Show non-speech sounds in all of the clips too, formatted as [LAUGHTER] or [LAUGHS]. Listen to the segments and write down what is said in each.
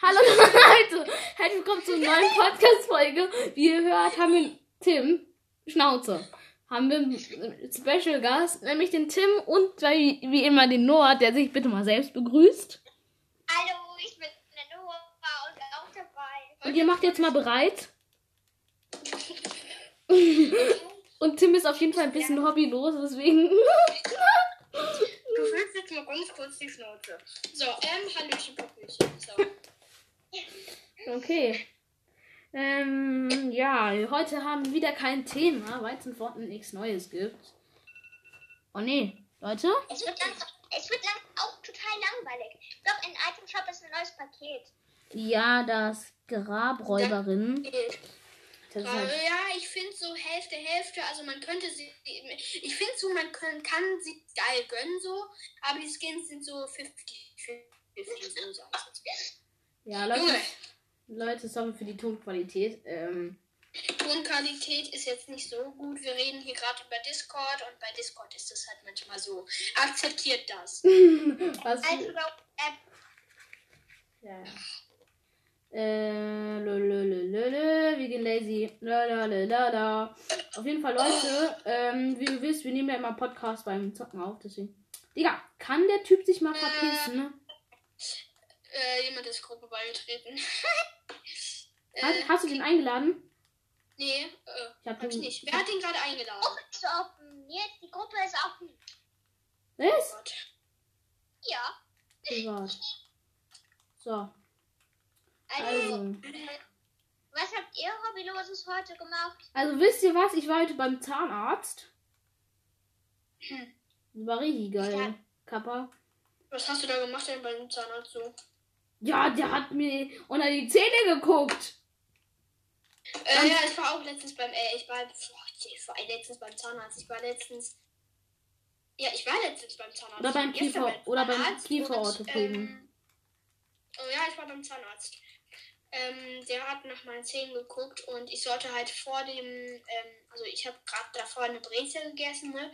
Hallo [LAUGHS] Leute, herzlich willkommen zur neuen Podcast-Folge. Wie ihr hört, haben wir Tim, Schnauze, haben wir einen Special Gast, nämlich den Tim und wie, wie immer den Noah, der sich bitte mal selbst begrüßt. Hallo, ich bin der Noah und auch dabei. Und ihr macht jetzt mal bereit. [LAUGHS] Und Tim ist auf jeden Fall ein bisschen hobbylos, deswegen. Du fühlst jetzt mal ganz kurz die Schnauze. So, ähm, Hallöchen, Popöchen. Okay. Ähm, ja, heute haben wir wieder kein Thema, weil es in Fortnite nichts Neues gibt. Oh nee, Leute? Es wird, lang, es wird lang, auch total langweilig. Doch in Item Shop ist ein neues Paket. Ja, das Grabräuberin. Das halt, Ja, ich finde so Hälfte, Hälfte. Also man könnte sie. Ich finde so, man kann, kann sie geil gönnen so, aber die Skins sind so 50, 50 so. sag ich jetzt ja, mal. Leute, Junge, Leute, sorry für die Tonqualität. Ähm, Tonqualität ist jetzt nicht so gut. Wir reden hier gerade über Discord und bei Discord ist das halt manchmal so. Akzeptiert das. [LAUGHS] was? Also äh, Ja. Äh, lölölölölö, wir gehen lazy. Lalalala. Auf jeden Fall, Leute, ähm, wie ihr wisst, wir nehmen ja immer Podcast beim Zocken auf, deswegen. Digga, kann der Typ sich mal verpissen, ne? Äh, jemand ist Gruppe beigetreten. [LAUGHS] Hast, äh, hast du den eingeladen? nee, äh, Ich hab hab ich nicht. Wer hat ihn gerade eingeladen? Gruppe ist offen. Jetzt, die Gruppe ist offen. Was? Gott. Ja. Privat. So, Also, also. was habt ihr Hobbyloses heute gemacht? Also, wisst ihr was? Ich war heute beim Zahnarzt. Hm. Das war richtig geil. Ja. Kappa. Was hast du da gemacht denn beim Zahnarzt so? Ja, der hat mir unter die Zähne geguckt. Äh, ja, ich war auch letztens beim, äh, ich war, ich war letztens beim Zahnarzt. Ich war letztens, ja, ich war letztens beim Zahnarzt. Oder beim Kiefer- oder beim Kieferorthopäden. Ähm, oh ja, ich war beim Zahnarzt. Ähm, der hat nach meinen Zähnen geguckt und ich sollte halt vor dem, ähm, also ich habe gerade davor eine Brezel gegessen, ne?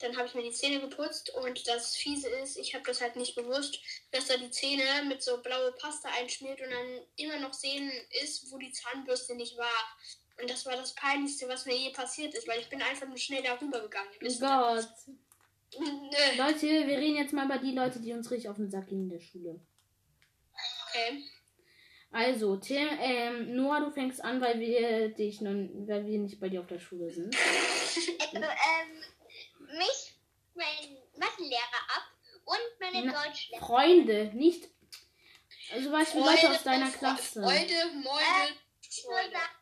Dann habe ich mir die Zähne geputzt und das Fiese ist, ich habe das halt nicht gewusst, dass da die Zähne mit so blaue Paste einschmiert und dann immer noch sehen ist, wo die Zahnbürste nicht war. Und das war das Peinlichste, was mir je passiert ist, weil ich bin einfach nur schnell darüber gegangen. Oh. Gott. [LAUGHS] Leute, wir reden jetzt mal über die Leute, die uns richtig auf den Sack gehen in der Schule. Okay. Also, Tim, ähm, Noah, du fängst an, weil wir dich noch, weil wir nicht bei dir auf der Schule sind. Also, [LAUGHS] ähm, mich, mein Mathelehrer ab und meine Na, Deutschlehrer. Freunde, nicht. Also, weißt du, Leute aus deiner Klasse. Ich würde Freude. sagen,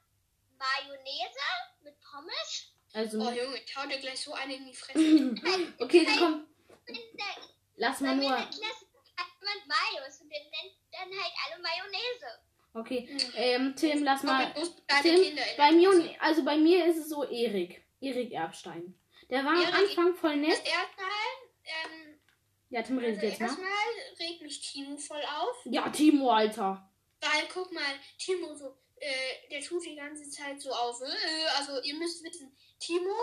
Mayonnaise mit Pommes. Also, Oh Junge, ich hau dir gleich so eine in die Fresse. [LAUGHS] okay, komm, In der, lass mal nur. der Klasse hat jemand Mayos und der nennt dann halt alle Mayonnaise. Okay, ähm, Tim, lass mal. Tim, bei mir also bei mir ist es so Erik. Erik Erbstein. Der war am Erik- Anfang voll nett. erste Mal, ähm, Ja, Tim redet also jetzt mal. erstmal regt mich Timo voll auf. Ja, Timo, Alter. Weil, guck mal, Timo so, äh, der tut die ganze Zeit so auf. Äh, also, ihr müsst wissen, Timo,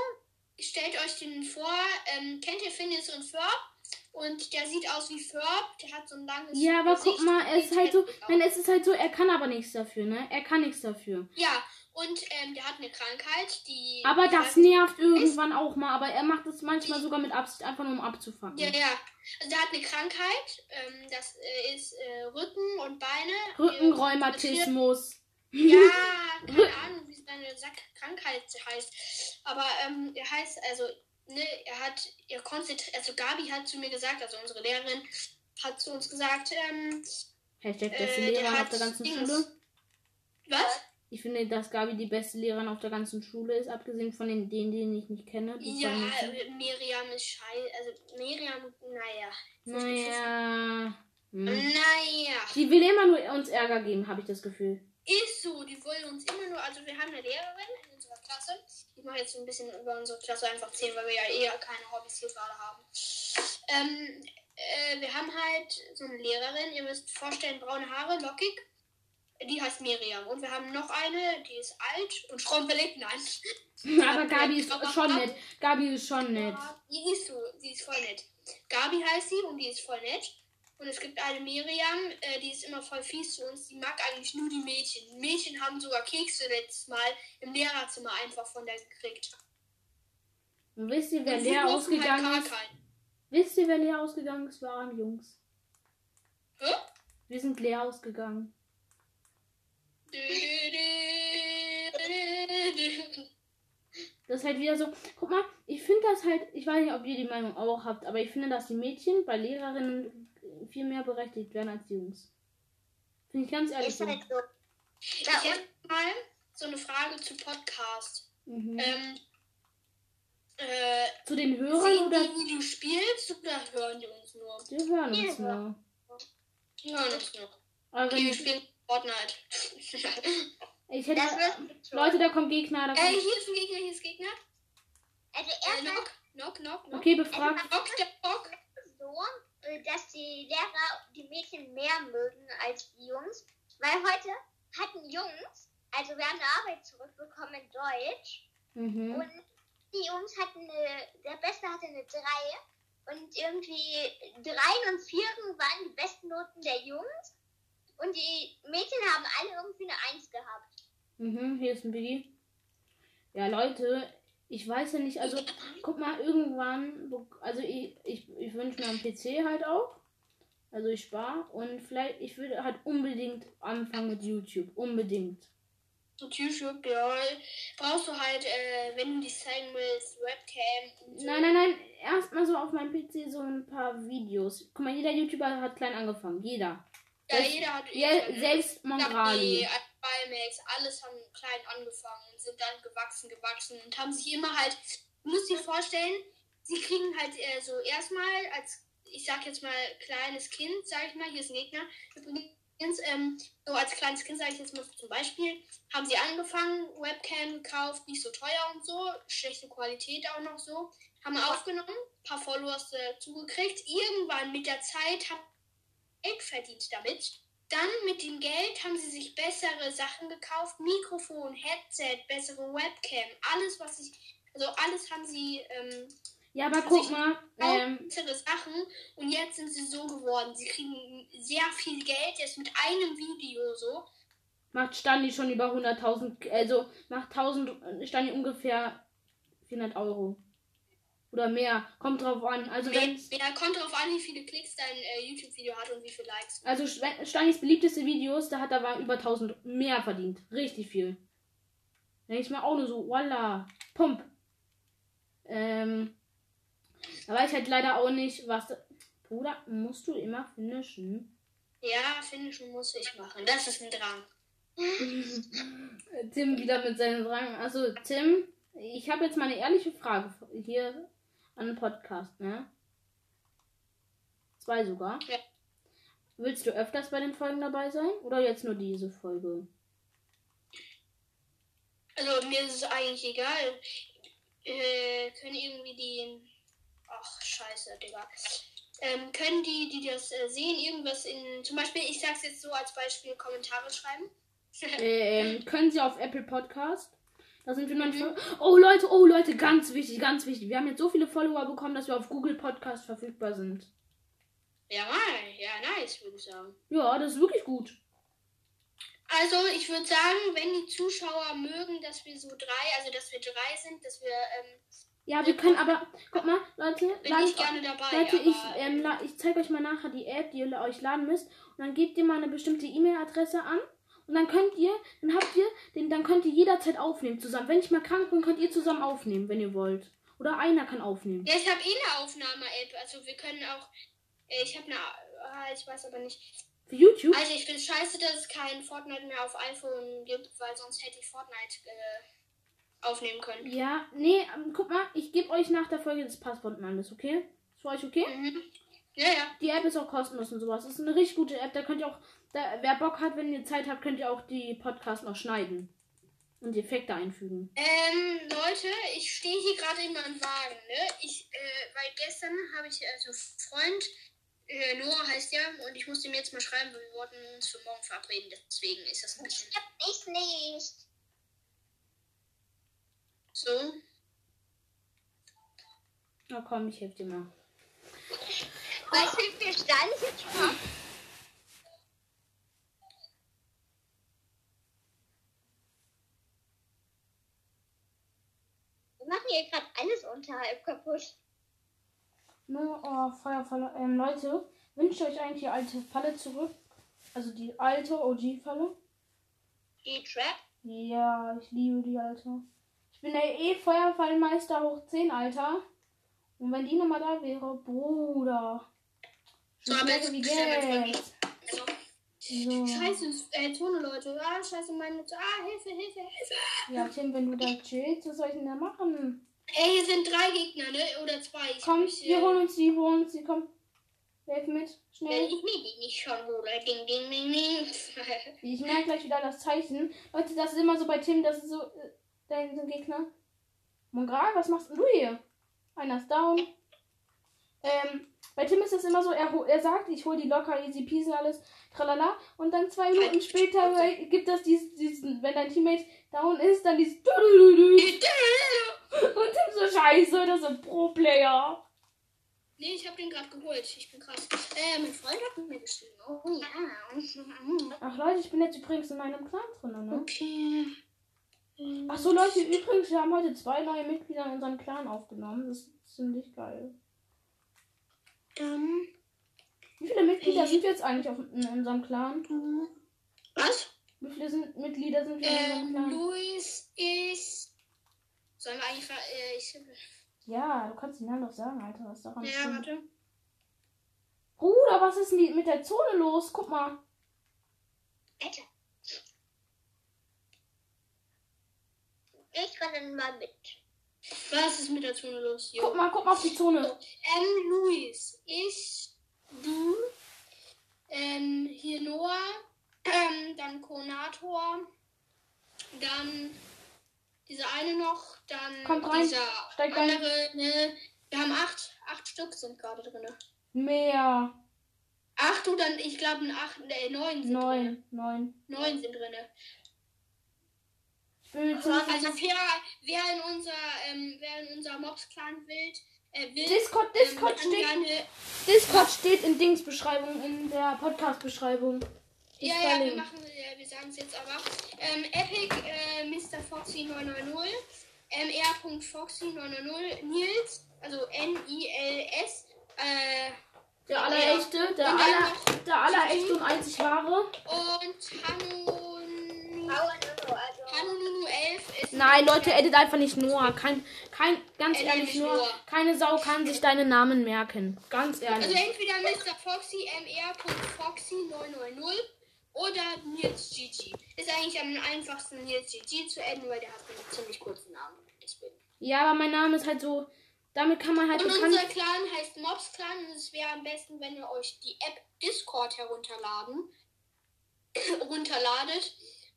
stellt euch den vor, ähm, kennt ihr Phineas und Ferb? Und der sieht aus wie Ferb, der hat so ein langes Ja, aber Gesicht guck mal, es ist halt so, nein, es ist halt so, er kann aber nichts dafür, ne? Er kann nichts dafür. Ja, und ähm, der hat eine Krankheit, die... Aber das nervt irgendwann auch mal, aber er macht es manchmal sogar mit Absicht, einfach nur um abzufangen. Ja, ja. Also der hat eine Krankheit, ähm, das äh, ist äh, Rücken und Beine. Rückenrheumatismus. Ja, [LAUGHS] keine Ahnung, wie seine Krankheit heißt. Aber ähm, er heißt, also, ne, er hat, er konzentriert, also Gabi hat zu mir gesagt, also unsere Lehrerin hat zu uns gesagt, ähm, Hashtag Äh, der Lehrerin hat der ganzen. Schule. was? Ich finde, dass Gabi die beste Lehrerin auf der ganzen Schule ist, abgesehen von den, denen, denen ich nicht kenne. Die Ja, äh, Miriam ist scheiße, also Miriam, naja. Naja. Hm. Naja. Die will immer nur uns Ärger geben, habe ich das Gefühl. Ist so, die wollen uns immer nur, also wir haben eine Lehrerin in unserer Klasse. Ich mache jetzt ein bisschen über unsere Klasse einfach zählen, weil wir ja eher keine Hobbys hier gerade haben. Ähm, äh, wir haben halt so eine Lehrerin, ihr müsst vorstellen, braune Haare, lockig. Die heißt Miriam. Und wir haben noch eine, die ist alt und schrumpelig. Nein. [LAUGHS] Aber Gabi ist schon nett. Gabi ist schon nett. Ja, die ist so, die ist voll nett. Gabi heißt sie und die ist voll nett. Und es gibt eine Miriam, äh, die ist immer voll fies zu uns. Die mag eigentlich nur die Mädchen. Die Mädchen haben sogar Kekse letztes Mal im Lehrerzimmer einfach von der gekriegt. Und wisst ihr, wer leer durften ausgegangen halt ist? Wisst ihr, wer leer ausgegangen ist? Waren Jungs. Hä? Wir sind leer ausgegangen. Das ist halt wieder so. Guck mal, ich finde das halt. Ich weiß nicht, ob ihr die Meinung auch habt, aber ich finde, dass die Mädchen bei Lehrerinnen viel mehr berechtigt werden als die Jungs. Finde ich ganz ehrlich Ist so. halt so. Ich Bei hätte mal so eine Frage zu Podcast. Mhm. Ähm, äh, Zu den Hörern sehen oder. die, wie du spielst oder hören die uns nur? Die hören uns Die nur. Die hören uns nur. Aber Okay, wenn, spielen Fortnite. [LAUGHS] ich hätte. Schon. Leute, da kommt Gegner. Da äh, kommt, hier ist ein Gegner, hier ist Gegner. Also Äh, erstmal knock, knock, knock, knock. okay, befragt. Knock, der Bock. so, äh, dass die Lehrer die Mädchen mehr mögen als die Jungs. Weil heute hatten Jungs, also wir haben eine Arbeit zurückbekommen in Deutsch. Mhm. Und die Jungs hatten eine, der Beste hatte eine 3 und irgendwie 3 und 4 waren die besten Noten der Jungs. Und die Mädchen haben alle irgendwie eine 1 gehabt. Mhm, hier ist ein Biggie. Ja, Leute, ich weiß ja nicht, also guck mal, irgendwann, also ich, ich, ich wünsche mir einen PC halt auch. Also ich spare und vielleicht, ich würde halt unbedingt anfangen mit YouTube. Unbedingt. Und YouTube, ja. Brauchst du halt, äh, wenn du dich zeigen willst, Webcam und so. Nein, nein, nein, erstmal so auf meinem PC so ein paar Videos. Guck mal, jeder YouTuber hat klein angefangen. Jeder. Ja, selbst- jeder hat Ja, Internet. selbst Mongrali. Bimax, alles haben klein angefangen und sind dann gewachsen, gewachsen und haben sich immer halt, du musst dir vorstellen, sie kriegen halt äh, so erstmal als, ich sag jetzt mal, kleines Kind, sag ich mal, hier ist ein Gegner, übrigens, ähm, so als kleines Kind, sage ich jetzt mal zum Beispiel, haben sie angefangen, Webcam gekauft, nicht so teuer und so, schlechte Qualität auch noch so, haben aufgenommen, paar Followers dazu gekriegt, irgendwann mit der Zeit haben Geld verdient damit. Dann mit dem Geld haben sie sich bessere Sachen gekauft, Mikrofon, Headset, bessere Webcam, alles was ich, also alles haben sie ähm, Ja, aber guck mal, ähm, bessere Sachen und jetzt sind sie so geworden. Sie kriegen sehr viel Geld jetzt mit einem Video so. macht Stani schon über 100.000, also macht 1000 Stani ungefähr 400 Euro. Oder mehr. Kommt drauf an. Also wenn Ja, kommt drauf an, wie viele Klicks dein äh, YouTube-Video hat und wie viele Likes. Also Stanis beliebteste Videos, da hat er über 1000 mehr verdient. Richtig viel. Denke ich mal auch nur so, voila, Pump. Ähm, da weiß ich halt leider auch nicht, was. Bruder, musst du immer finishen? Ja, finishen muss ich machen. Das ist ein Drang. [LAUGHS] Tim wieder mit seinen Fragen. Also, Tim, ich habe jetzt mal eine ehrliche Frage hier an den Podcast, ne? Zwei sogar. Ja. Willst du öfters bei den Folgen dabei sein? Oder jetzt nur diese Folge? Also mir ist es eigentlich egal. Äh, können irgendwie die. Ach, scheiße, Digga. Ähm, können die, die das äh, sehen, irgendwas in. Zum Beispiel, ich sag's jetzt so als Beispiel, Kommentare schreiben. [LAUGHS] Ähm, können Sie auf Apple Podcast? Da sind wir noch nicht. Oh Leute, oh Leute, ganz wichtig, ganz wichtig. Wir haben jetzt so viele Follower bekommen, dass wir auf Google Podcast verfügbar sind. ja. Ja, nice, würde ich sagen. Ja, das ist wirklich gut. Also, ich würde sagen, wenn die Zuschauer mögen, dass wir so drei, also dass wir drei sind, dass wir. Ähm, Ja, wir können aber. Guck mal, Leute, bin ich gerne dabei. Leute, ich, ähm, ich zeige euch mal nachher die App, die ihr euch laden müsst. Und dann gebt ihr mal eine bestimmte E-Mail-Adresse an. Und dann könnt ihr, dann habt ihr, den, dann könnt ihr jederzeit aufnehmen zusammen. Wenn ich mal krank bin, könnt ihr zusammen aufnehmen, wenn ihr wollt. Oder einer kann aufnehmen. Ja, ich habe eh eine Aufnahme-App. Also, wir können auch. Äh, ich habe eine. Ah, ich weiß aber nicht. Für YouTube? Also ich finde es scheiße, dass es kein Fortnite mehr auf iPhone gibt, weil sonst hätte ich Fortnite äh, aufnehmen können. Ja, nee, ähm, guck mal, ich gebe euch nach der Folge das Passwort und alles, okay? Ist für euch okay? Mhm. Ja, ja. Die App ist auch kostenlos und sowas. Das ist eine richtig gute App. Da könnt ihr auch, da, wer Bock hat, wenn ihr Zeit habt, könnt ihr auch die Podcasts noch schneiden. Und die Effekte einfügen. Ähm, Leute, ich stehe hier gerade in meinem Wagen, ne? Ich, äh, weil gestern habe ich, also Freund, äh, Noah heißt ja, und ich musste ihm jetzt mal schreiben, weil wir wollten uns für morgen verabreden, deswegen ist das ein bisschen Ich nicht. so. Na komm, ich helfe dir mal. Was jetzt schon? mal? Wir machen hier gerade alles unterhalb kaputt. Ne, oh, Feuerfalle. Ähm, Leute, wünscht euch eigentlich die alte Falle zurück? Also die alte OG-Falle? Die Trap? Ja, ich liebe die alte. Ich bin der eh Feuerfallmeister hoch 10, Alter. Und wenn die nochmal da wäre, Bruder. So, aber jetzt Geld. Also, So. Scheiße, äh, Tone, Leute. Ah, scheiße, meine. Ah, Hilfe, Hilfe, Hilfe. Ja, Tim, wenn du da chillst, was soll ich denn da machen? Ey, hier sind drei Gegner, ne? Oder zwei. Ich Komm, ich, wir holen uns die, wir holen uns die, komm. Helf mit, schnell. ich mir die nicht schon hole. Ding, ding, ding, ding. [LAUGHS] Ich merke gleich wieder das Zeichen. Leute, das ist immer so bei Tim, das ist so, äh, sind Gegner. Mongra, was machst du hier? Einer ist down. Ähm, bei Tim ist das immer so, er, er sagt, ich hole die locker, easy peasy, alles, tralala. Und dann zwei Minuten später gibt das diesen, diesen, wenn dein Teammate down ist, dann dieses Und Tim so, scheiße, das sind Pro-Player. nee, ich hab den gerade geholt. Ich bin krass. Äh, mein Freund hat mit mir geschrieben. Oh ja. Ach Leute, ich bin jetzt übrigens in einem Clan drin, ne? Okay. Ach so Leute, übrigens, wir haben heute zwei neue Mitglieder in unserem Clan aufgenommen. Das ist ziemlich geil. Dann. Wie viele Mitglieder sind wir jetzt eigentlich auf, in unserem Clan? Was? Wie viele sind, Mitglieder sind wir in unserem Ähm, Clan? Luis ist. Sollen wir eigentlich. Äh, ich, Ja, du kannst den Namen doch sagen, Alter. Was ist daran ja, schlimm? warte. Bruder, was ist denn mit der Zone los? Guck mal. Alter. Ich renne mal mit. Was ist mit der Zone los? Jo. Guck mal, guck mal auf die Zone. Ähm, Luis, ich, du, ähm, hier Noah, ähm, dann Konator, dann dieser eine noch, dann Kommt rein, dieser steigt ein. andere, ne, wir haben acht, acht Stück sind gerade drin. Mehr. Acht oder ich glaube acht, äh, neun sind drin. Neun. Neun. Neun sind drin. Ziemlich Also wer, wer in unser, ähm, wer in unser Mobs-Clan will, äh, will, Discord, ähm, Discord kann steht. gerne Discord steht in Dings-Beschreibung, in der Podcast-Beschreibung. Ja, ja, wir machen, äh, wir sagen es jetzt aber. Ähm, Epic, äh, Mr. Foxy 990, ähm, R.Foxy 990, Nils, also N-I-L-S, äh, Der allerechte, der, aller, der allerechte und einzig wahre. und Hanu, Nein, Leute, edit einfach nicht Noah. Kein, kein, ganz Edit ehrlich, Noah. Noah. Keine Sau kann sich deine Namen merken. Ganz ehrlich. Also entweder Mr. Foxy, MR.Foxy 990 oder Nils GG. Ist eigentlich am einfachsten Nils GG zu adden, weil der hat einen ziemlich kurzen Namen. Ja, aber mein Name ist halt so. Damit kann man halt Und unser Clan heißt Mobs Clan und es wäre am besten, wenn ihr euch die App Discord herunterladen. [CLEARS THROAT] runterladet.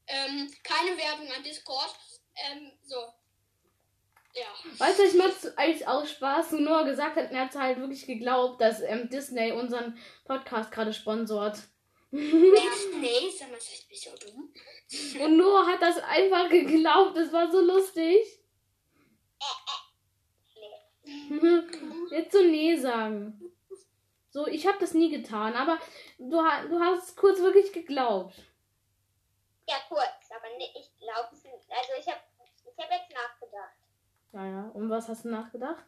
Ähm, keine Werbung an Discord. Ähm, so. Ja. Weißt du, ich mach's eigentlich aus Spaß. Noah gesagt hat, er hat halt wirklich geglaubt, dass ähm, Disney unseren Podcast gerade sponsort. [LAUGHS] Disney, sag mal, seid ihr so dumm? Und Noah hat das einfach geglaubt. Das war so lustig. [LAUGHS] Jetzt so nee sagen. So, ich habe das nie getan, aber du, du hast kurz wirklich geglaubt. Ja, kurz, aber ne, ich glaube es nicht. Also ich habe ich hab jetzt nachgedacht, Ja, ja. Und was hast du nachgedacht?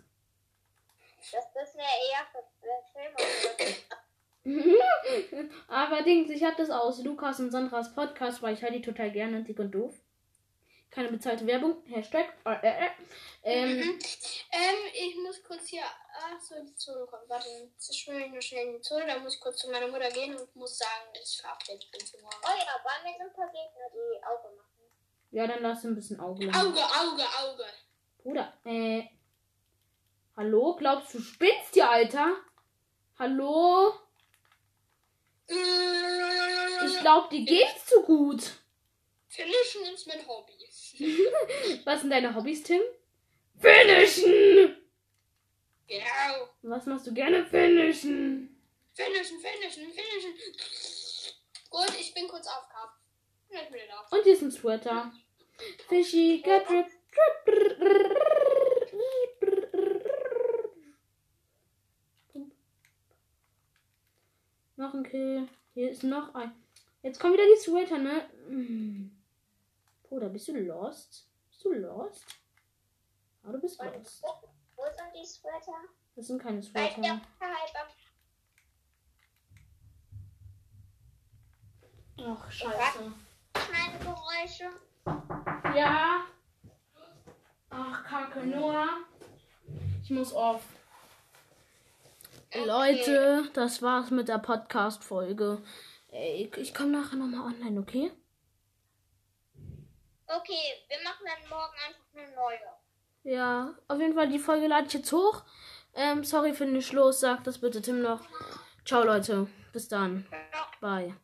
dass das eine eher für für Filme. [LAUGHS] Aber Dings, ich habe das aus Lukas und Sandras Podcast, weil ich höre die total gerne, dick und doof. Keine bezahlte Werbung. Hashtag. Äh, äh, äh. Ähm, Mhm. Ähm, ich muss kurz hier. Ach so, die Zone kommt. Warte, jetzt schwimme ich nur schnell in die Zone. Da muss ich kurz zu meiner Mutter gehen und muss sagen, dass ich verabredet bin für morgen. Oh ja, bei mir sind ein paar Gegner, die Auge machen. ja, dann lass ein bisschen Auge lang. Auge, Auge, Auge. Bruder, äh. Hallo? Glaubst du, spinnst hier, Alter? Hallo? Ich glaube, dir geht's zu gut. Finishen ist mein Hobby. [LAUGHS] Was sind deine Hobbys, Tim? Finishen! Genau. Was machst du gerne? Finishen. Finishen, finishen, finishen. Gut, ich bin kurz da. Und hier ist ein Sweater. Fishy, get drip. Noch ein Kill. Hier ist noch ein. Jetzt kommen wieder die Sweater, ne? Hm. Bruder, bist du lost? Bist du lost? Ah, du bist lost. wo, sind die Sweater? Das sind keine Sweater. Ach, scheiße. meine Geräusche. Ja. Kacke, Noah. Ich muss auf. Leute, das war's mit der Podcast-Folge. Ey, ich komme nachher nochmal online, okay? Okay, wir machen dann morgen einfach eine neue. Ja, auf jeden Fall, die Folge lade ich jetzt hoch. Ähm, sorry für den Schluss, sagt das bitte Tim noch. Ciao, Leute. Bis dann. Bye.